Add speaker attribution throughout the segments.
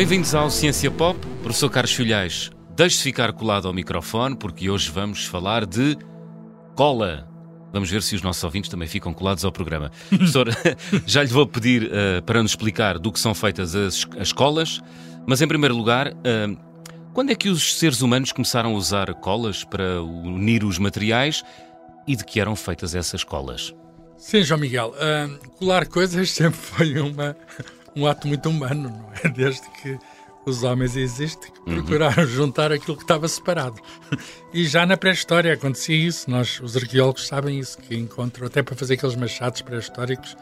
Speaker 1: Bem-vindos ao Ciência Pop. Professor Carlos Filhais, deixe-se ficar colado ao microfone porque hoje vamos falar de cola. Vamos ver se os nossos ouvintes também ficam colados ao programa. Professor, já lhe vou pedir uh, para nos explicar do que são feitas as, as colas, mas em primeiro lugar, uh, quando é que os seres humanos começaram a usar colas para unir os materiais e de que eram feitas essas colas?
Speaker 2: Sim, João Miguel, uh, colar coisas sempre foi uma, um ato muito humano, não é? Desde que os homens existem, que uhum. procuraram uhum. juntar aquilo que estava separado. E já na pré-história acontecia isso, nós, os arqueólogos, sabem isso, que encontram, até para fazer aqueles machados pré-históricos,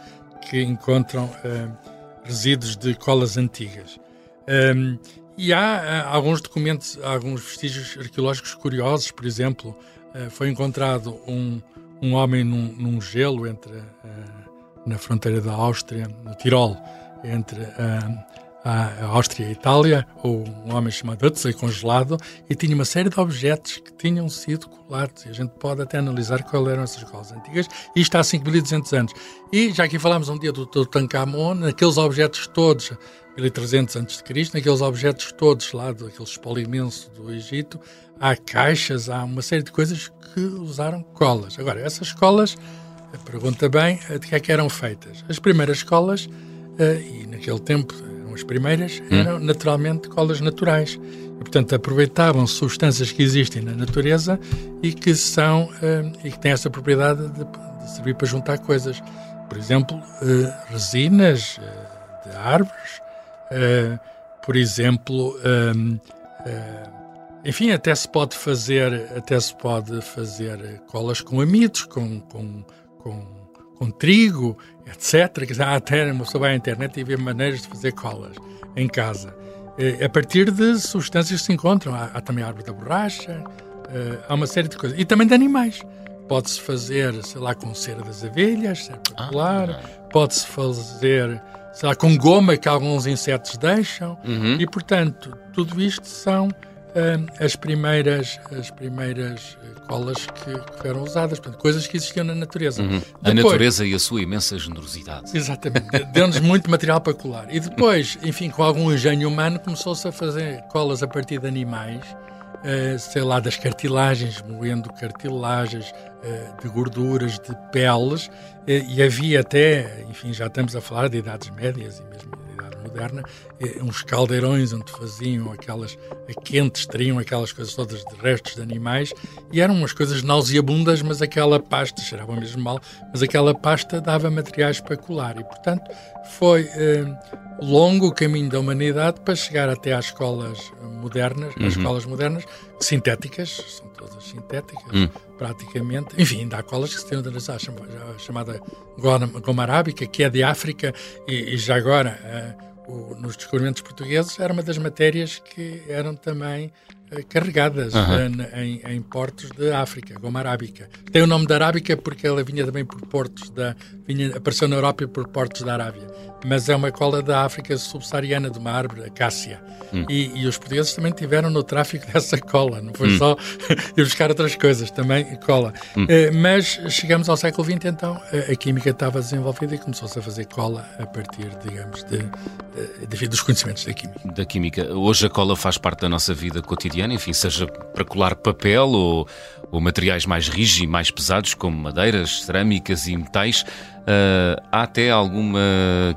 Speaker 2: que encontram uh, resíduos de colas antigas. Um, e há uh, alguns documentos, alguns vestígios arqueológicos curiosos, por exemplo, uh, foi encontrado um, um homem num, num gelo entre na fronteira da Áustria, no Tirol, entre a Áustria e a Itália, ou um homem chamado Huxley congelado, e tinha uma série de objetos que tinham sido colados. E a gente pode até analisar quais eram essas colas antigas. E está há 5.200 anos. E já aqui falámos um dia do Tutankhamon, naqueles objetos todos, 1300 a.C., naqueles objetos todos lá, daquele espólio imenso do Egito, há caixas, há uma série de coisas que usaram colas. Agora, essas colas, a pergunta bem, de que é que eram feitas? As primeiras colas, e naquele tempo as primeiras hum. eram naturalmente colas naturais. E, portanto, aproveitavam substâncias que existem na natureza e que são uh, e que têm essa propriedade de, de, servir para juntar coisas. Por exemplo, uh, resinas de árvores, por exemplo, enfim, até se pode fazer, até se pode fazer colas com amidos, com, com, com com trigo, etc. Até pessoa vai à internet e vê maneiras de fazer colas em casa. Eh, a partir de substâncias que se encontram. Há, há também a árvore da borracha, eh, há uma série de coisas. E também de animais. Pode-se fazer, sei lá, com cera das abelhas, cera popular. Ah, Pode-se fazer, sei lá, com goma que alguns insetos deixam. Uhum. E, portanto, tudo isto são as primeiras, as primeiras eh, colas que, que eram usadas, portanto, coisas que existiam na natureza. Uhum.
Speaker 1: Depois, a natureza e a sua imensa generosidade.
Speaker 2: Exatamente, deu-nos muito material para colar. E depois, enfim, com algum engenho humano, começou-se a fazer colas a partir de animais, uh, sei lá, das cartilagens, moendo cartilagens, uh, de gorduras, de peles, uh, e havia até, enfim, já estamos a falar de idades médias e mesmo moderna, eh, uns caldeirões onde faziam aquelas a quentes, teriam aquelas coisas todas de restos de animais e eram umas coisas nauseabundas, mas aquela pasta, cheirava mesmo mal, mas aquela pasta dava materiais para colar e, portanto, foi eh, longo o caminho da humanidade para chegar até às escolas modernas, uhum. às escolas modernas, sintéticas, são todas sintéticas, uhum. Praticamente. Enfim, ainda há colas que se têm a chamada goma arábica, que é de África, e, e já agora. Uh, o, nos descobrimentos portugueses era uma das matérias que eram também uh, carregadas uhum. em, em, portos de África, goma arábica. Tem o nome da arábica porque ela vinha também por portos da vinha, apareceu na Europa por portos da Arábia, mas é uma cola da África subsaariana de uma árvore, a cássia. Hum. E, e, os portugueses também tiveram no tráfico dessa cola, não foi hum. só ir buscar outras coisas, também cola. Hum. Uh, mas chegamos ao século XX, então a, a química estava desenvolvida e começou-se a fazer cola a partir, digamos, de, de, dos conhecimentos da química.
Speaker 1: Da química. Hoje a cola faz parte da nossa vida cotidiana, enfim, seja para colar papel ou, ou materiais mais rígidos e mais pesados, como madeiras, cerâmicas e metais. Uh, há até alguma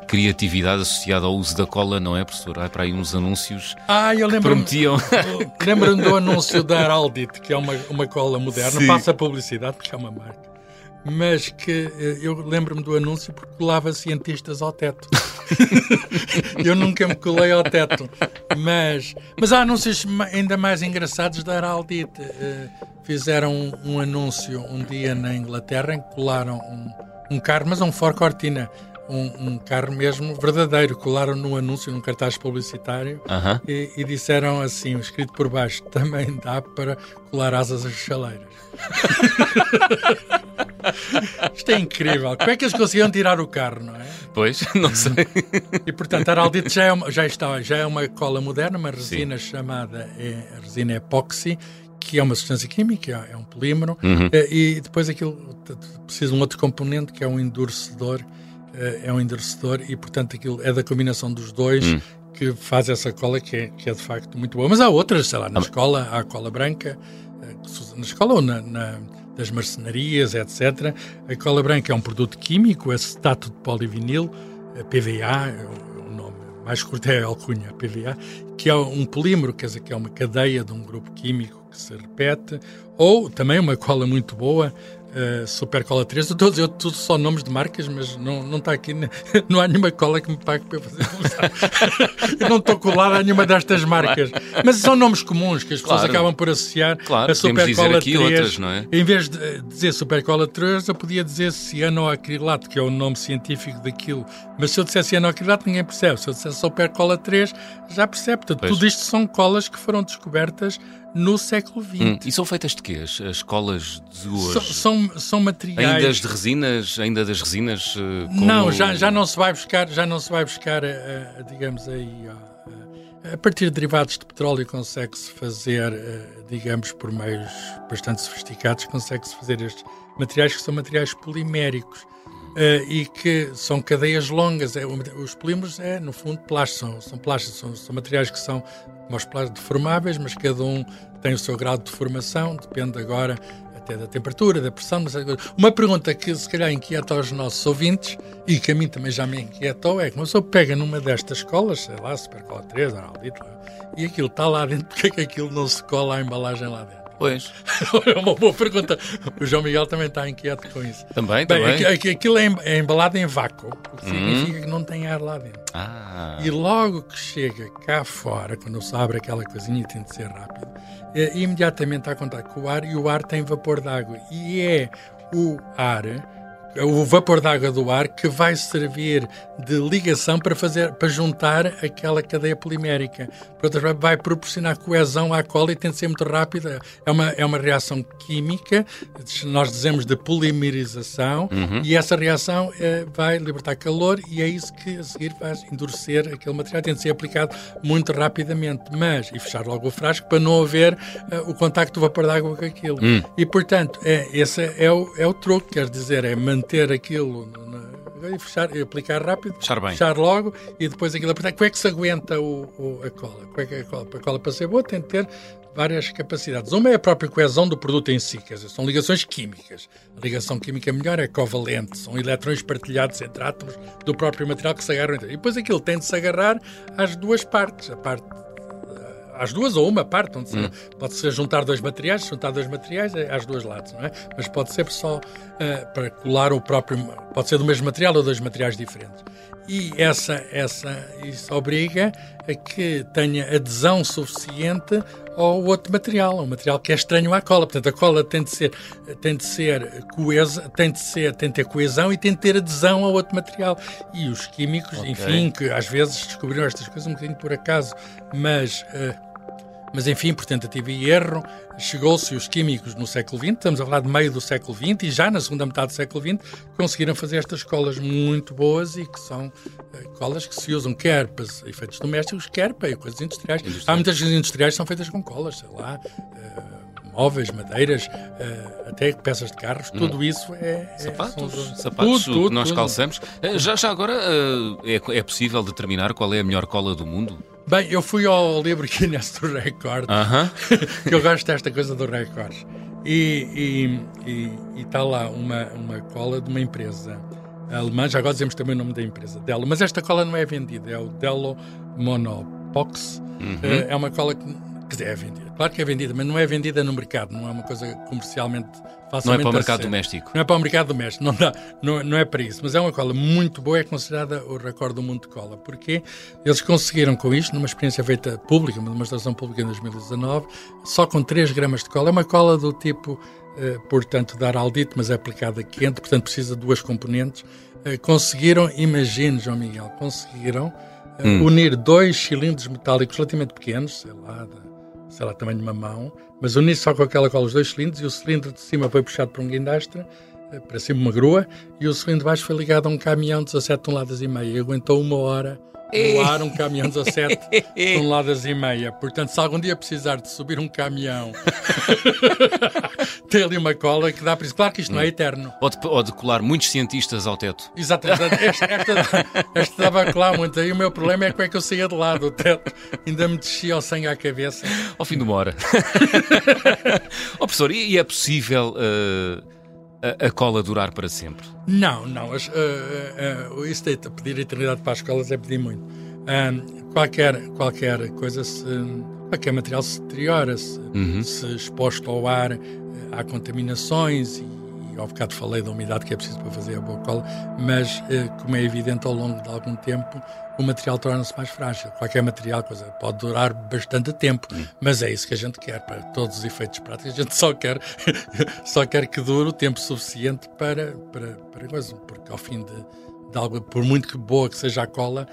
Speaker 1: criatividade associada ao uso da cola, não é, professor? Há para aí uns anúncios
Speaker 2: ah, eu lembro
Speaker 1: prometiam.
Speaker 2: Lembro-me do anúncio da Araldit, que é uma, uma cola moderna, Sim. passa publicidade porque é uma marca. Mas que eh, eu lembro-me do anúncio porque colava cientistas ao teto. eu nunca me colei ao teto. Mas, mas há anúncios ainda mais engraçados da Araldit. Uh, fizeram um, um anúncio um dia na Inglaterra em que colaram um um carro, mas um Ford Cortina, um, um, carro mesmo verdadeiro. Colaram no anúncio, num cartaz publicitário uh -huh. e, e, disseram assim, escrito por baixo, também dá para colar asas às chaleiras. Isto é incrível. Como é que eles conseguiram tirar o carro, não é?
Speaker 1: Pois, não sei.
Speaker 2: E portanto, a Araldite já, é uma, já, está, já é uma cola moderna, uma resina Sim. chamada é, resina epóxi, que é uma substância química, é um polímero, uhum. Eh, e depois aquilo precisa de um outro componente que é um endurecedor, eh, é um endurecedor e portanto aquilo é da combinação dos dois uhum. que faz essa cola que é, que é de facto muito boa. Mas há outras, sei lá, na ah, escola há a cola branca, eh, na escola ou na, na, das marcenarias, etc. A cola branca é um produto químico, acetato de polivinil, PVA, mais curto é a alcunha, PVA, que é um polímero, quer dizer, que é uma cadeia de um grupo químico que se repete, ou também uma cola muito boa, Uh, Super Cola 3, eu estou a dizer tudo só nomes de marcas, mas não, não está aqui, não há nenhuma cola que me pague para eu fazer eu não estou colado a nenhuma destas marcas. Mas são nomes comuns que as pessoas claro. acabam por associar
Speaker 1: claro, a Super Cola 3. Outras, não é?
Speaker 2: Em vez de dizer Super Cola 3, eu podia dizer cianoacrilato, que é o nome científico daquilo. Mas se eu dissesse cianoacrilato, ninguém percebe. Se eu dissesse Super Cola 3, já percebe. Portanto, tudo isto são colas que foram descobertas no século XX. Hum,
Speaker 1: e são feitas de quê as, as colas de hoje?
Speaker 2: São, são, são, materiais...
Speaker 1: Ainda de resinas? Ainda das resinas? Uh,
Speaker 2: como... Não, já, já não se vai buscar, já não se vai buscar, uh, digamos aí... Uh, a partir de derivados de petróleo consegue-se fazer, digamos, por meios bastante sofisticados, consegue-se fazer estes materiais que são materiais poliméricos. Uh, e que são cadeias longas. É, os polímeros, é, no fundo, plásticos, são, são plásticos, são, são, materiais que são plásticos deformáveis, mas cada um tem o seu grau de deformação, depende agora até da temperatura, da pressão. Mas uma pergunta que se calhar inquieta os nossos ouvintes e que a mim também já me inquietou é que uma pessoa pega numa destas escolas, sei lá, Supercola 3, Araldito, e aquilo está lá dentro, porque é que aquilo não se cola a embalagem lá dentro?
Speaker 1: Pois.
Speaker 2: é uma boa pergunta. O João Miguel também está inquieto com isso.
Speaker 1: Também, Bem, também.
Speaker 2: Aqu aquilo é, é embalado em vácuo, o que significa uhum. que não tem ar lá dentro.
Speaker 1: Ah.
Speaker 2: E logo que chega cá fora, quando se abre aquela coisinha tem de ser rápido, é, imediatamente está a contato com o ar e o ar tem vapor d'água. E é o ar o vapor d'água do ar que vai servir de ligação para fazer para juntar aquela cadeia polimérica. Portanto, vai proporcionar coesão à cola e tem de ser muito rápida. É uma, é uma reação química, nós dizemos de polimerização, uhum. e essa reação é, vai libertar calor e é isso que a seguir vai endurecer aquele material. Tem de ser aplicado muito rapidamente, mas e fechar logo o frasco para não haver uh, o contacto do vapor d'água com aquilo. Uhum. E portanto, é, esse é o, é o truque, quer dizer, é manter manter aquilo na, e fechar, e aplicar rápido,
Speaker 1: fechar, bem.
Speaker 2: fechar logo e depois aquilo apertar. Como é que se aguenta o, o, a cola? Como é que a cola? Para a cola para ser boa tem de ter várias capacidades. Uma é a própria coesão do produto em si, quer dizer, são ligações químicas. A ligação química melhor é covalente, são eletrões partilhados entre átomos do próprio material que se agarram. E depois aquilo tem de se agarrar às duas partes, a parte às duas ou uma parte, onde hum. pode ser juntar dois materiais, juntar dois materiais é às duas lados, não é? Mas pode ser só uh, para colar o próprio, pode ser do mesmo material ou dois materiais diferentes. E essa, essa, isso obriga a que tenha adesão suficiente ao outro material, um material que é estranho à cola. Portanto, a cola tem de ser, tem de ser coesa, tem de ser, tem de ter coesão e tem de ter adesão ao outro material. E os químicos, okay. enfim, que às vezes descobriram estas coisas um bocadinho por acaso, mas uh, mas enfim, por tentativa e erro, chegou-se os químicos no século XX, estamos a falar de meio do século XX, e já na segunda metade do século XX conseguiram fazer estas colas muito boas e que são uh, colas que se usam quer para efeitos domésticos, quer para coisas industriais. Há muitas coisas industriais que são feitas com colas, sei lá. Uh, móveis, madeiras, uh, até peças de carros, hum. tudo isso é.
Speaker 1: Sapatos, é, sapatos tudo, tudo, que nós tudo. calçamos. Já, já agora é, é possível determinar qual é a melhor cola do mundo?
Speaker 2: Bem, eu fui ao livro Guinness do Record, uh -huh. que eu gosto desta coisa do Record. E está lá uma, uma cola de uma empresa alemã, já agora dizemos também o nome da empresa, Delo, mas esta cola não é vendida, é o Delo Monopox. Uhum. É uma cola que Quer dizer, é vendida. Claro que é vendida, mas não é vendida no mercado, não é uma coisa comercialmente facilmente
Speaker 1: Não é para o mercado doméstico.
Speaker 2: Não é para o mercado doméstico, não, dá, não, não é para isso. Mas é uma cola muito boa, é considerada o recorde do mundo de cola. Porque eles conseguiram com isto, numa experiência feita pública, uma demonstração pública em 2019, só com 3 gramas de cola. É uma cola do tipo, eh, portanto, dar aldito, mas é aplicada quente, portanto precisa de duas componentes. Eh, conseguiram, imagine, João Miguel, conseguiram eh, hum. unir dois cilindros metálicos relativamente pequenos, sei lá, sei lá, tamanho de uma mão, mas uni só com aquela cola os dois cilindros e o cilindro de cima foi puxado por um guindastre, eh, para cima uma grua, e o cilindro de baixo foi ligado a um caminhão de 17 toneladas e meia e aguentou uma hora no ar um caminhão 17 toneladas e meia. Portanto, se algum dia precisar de subir um caminhão, tem ali uma cola que dá para isso. Claro que isto não é eterno.
Speaker 1: Ou de, ou de colar muitos cientistas ao teto.
Speaker 2: Exatamente. Esta, esta, esta dava a colar muito. Aí o meu problema é como é que eu saía de lado do teto. Ainda me descia o sangue à cabeça.
Speaker 1: Ao fim de uma hora. oh, professor, e é possível... Uh a, a, cola durar para sempre?
Speaker 2: Não, não. As, uh, uh, isso de pedir a eternidade para as colas é pedir muito. Uh, qualquer, qualquer coisa, se, qualquer material se deteriora, se, uhum. se exposto ao ar, há contaminações e ao bocado falei da umidade que é preciso para fazer a boa cola, mas como é evidente ao longo de algum tempo o material torna-se mais frágil. Qualquer material coisa, pode durar bastante tempo, hum. mas é isso que a gente quer para todos os efeitos práticos. A gente só quer, só quer que dure o tempo suficiente para, para, para coisa, porque ao fim de, de algo, por muito que boa que seja a cola,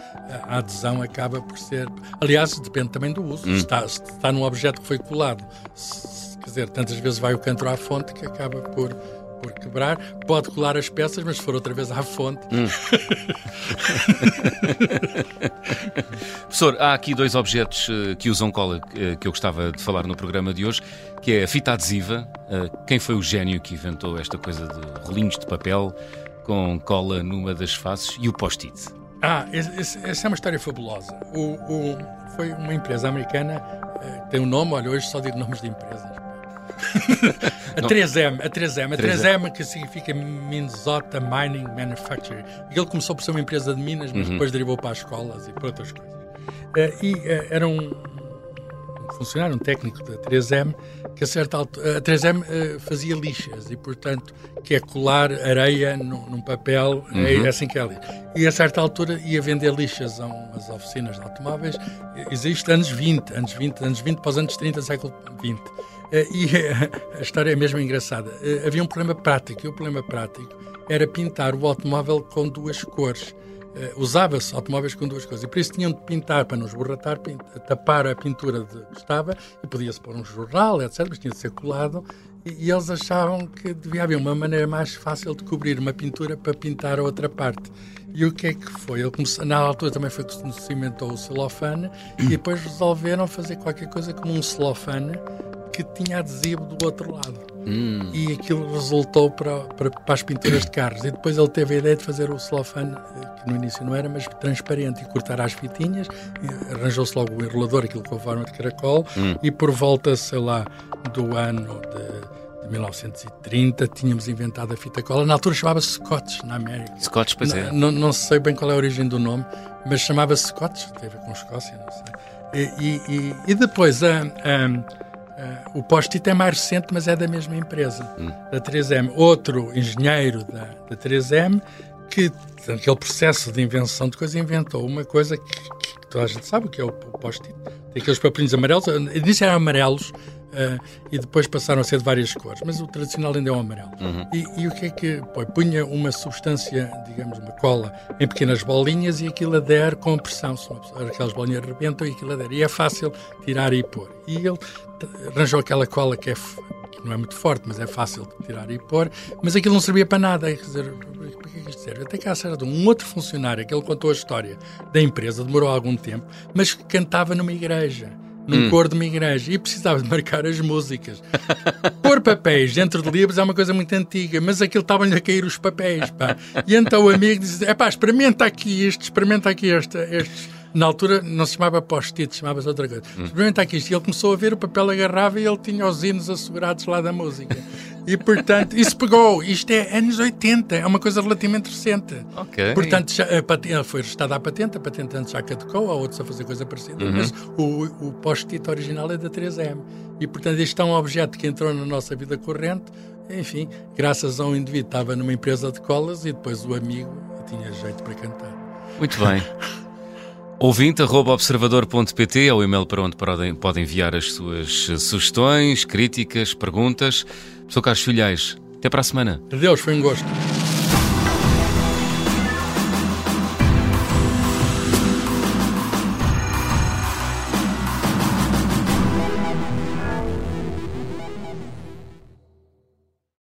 Speaker 2: a adesão acaba por ser. Aliás, depende também do uso. Hum. Se, está, se está num objeto que foi colado, se, quer dizer, tantas vezes vai o canto à fonte que acaba por por quebrar, pode colar as peças, mas se for outra vez à fonte. Hum.
Speaker 1: Professor, há aqui dois objetos uh, que usam cola uh, que eu gostava de falar no programa de hoje, que é a fita adesiva. Uh, quem foi o gênio que inventou esta coisa de rolinhos de papel com cola numa das faces e o post-it?
Speaker 2: Ah, essa é uma história fabulosa. O, o, foi uma empresa americana, tem um nome, olha, hoje só digo nomes de empresas a 3M, a 3M, a 3M que significa Minnesota Mining Manufacturing. Ele começou por ser uma empresa de minas, mas uhum. depois derivou para as escolas e para outras coisas. Uh, e uh, era um funcionário, um técnico da 3M, que a certa altura, a 3M uh, eh, fazia lixas e, portanto, que é colar areia num, num papel, é uhum. é assim que é ali. E a certa altura ia vender lixas a umas oficinas de automóveis, existe anos 20, anos 20, anos 20 para os anos 30, século 20. Eh, e a história é mesmo engraçada. Eh, havia um problema prático, e o problema prático era pintar o automóvel com duas cores. Uh, usava-se automóveis com duas cores e por isso tinham de pintar para não esborratar, tapar a pintura de, que estava e podia-se pôr um jornal, etc., mas tinha de ser colado e, eles achavam que devia haver uma maneira mais fácil de cobrir uma pintura para pintar a outra parte. E o que é que foi? Ele começou, na altura também foi que se cimentou o celofane e depois resolveram fazer qualquer coisa como um celofane que tinha adesivo do outro lado. Hum. E aquilo resultou para, para, para, as pinturas de carros. E depois ele teve a ideia de fazer o celofane, que no início não era, mas transparente, e cortar as fitinhas. Arranjou-se logo o enrolador, aquilo com a forma de caracol. Hum. E por volta, sei lá, do ano de, de 1930, tínhamos inventado a fita cola. Na altura chamava-se Scotch, na América.
Speaker 1: Scotch, pois é.
Speaker 2: Não, não sei bem qual é a origem do nome, mas chamava-se Scotch, teve com Escócia, não sei. E, e, e depois a. a Uh, o post-it é mais recente, mas é da mesma empresa, hum. da 3M. Outro engenheiro da, da 3M, que, aquele processo de invenção de coisa, inventou uma coisa que, que, toda a gente sabe o que é o, o post-it. Tem aqueles papelinhos amarelos, início eram amarelos, Uh, e depois passaram a ser de várias cores, mas o tradicional ainda é o amarelo. Uhum. E, e, o que é que pô, punha uma substância, digamos, uma cola, em pequenas bolinhas e aquilo adere com pressão. Aquelas bolinhas rebentam e aquilo adere. E é fácil tirar e pôr. E ele arranjou aquela cola que, é, que não é muito forte, mas é fácil de tirar e pôr, mas aquilo não servia para nada. Quer dizer, para que é isto serve? Até que há certo um outro funcionário, que ele contou a história da empresa, demorou algum tempo, mas que cantava numa igreja num hum. coro de uma igreja e precisava de marcar as músicas. Pôr papéis dentro de livros é uma coisa muito antiga, mas aquilo estavam-lhe a cair os papéis, pá. E então o amigo disse: é pá, experimenta aqui isto, experimenta aqui este, estes na altura não se chamava post-it, chamava-se outra coisa. Hum. Experimenta aqui isto. E ele começou a ver, o papel agarrava e ele tinha os hinos assegurados lá da música. E, portanto, isso pegou. Isto é anos 80, é uma coisa relativamente recente.
Speaker 1: Ok.
Speaker 2: Portanto, já, a patente, foi registada a patente, a patente antes já caducou, há outros a fazer coisa parecida, uhum. mas o, o post-it original é da 3M. E, portanto, isto é um objeto que entrou na nossa vida corrente, enfim, graças a um indivíduo que estava numa empresa de colas e depois o amigo tinha jeito para cantar.
Speaker 1: Muito bem. Ouvinte.observador.pt é o e-mail para onde podem, enviar as suas sugestões, críticas, perguntas. Professor Carlos Filhais, até para a semana.
Speaker 2: Adeus, foi um gosto.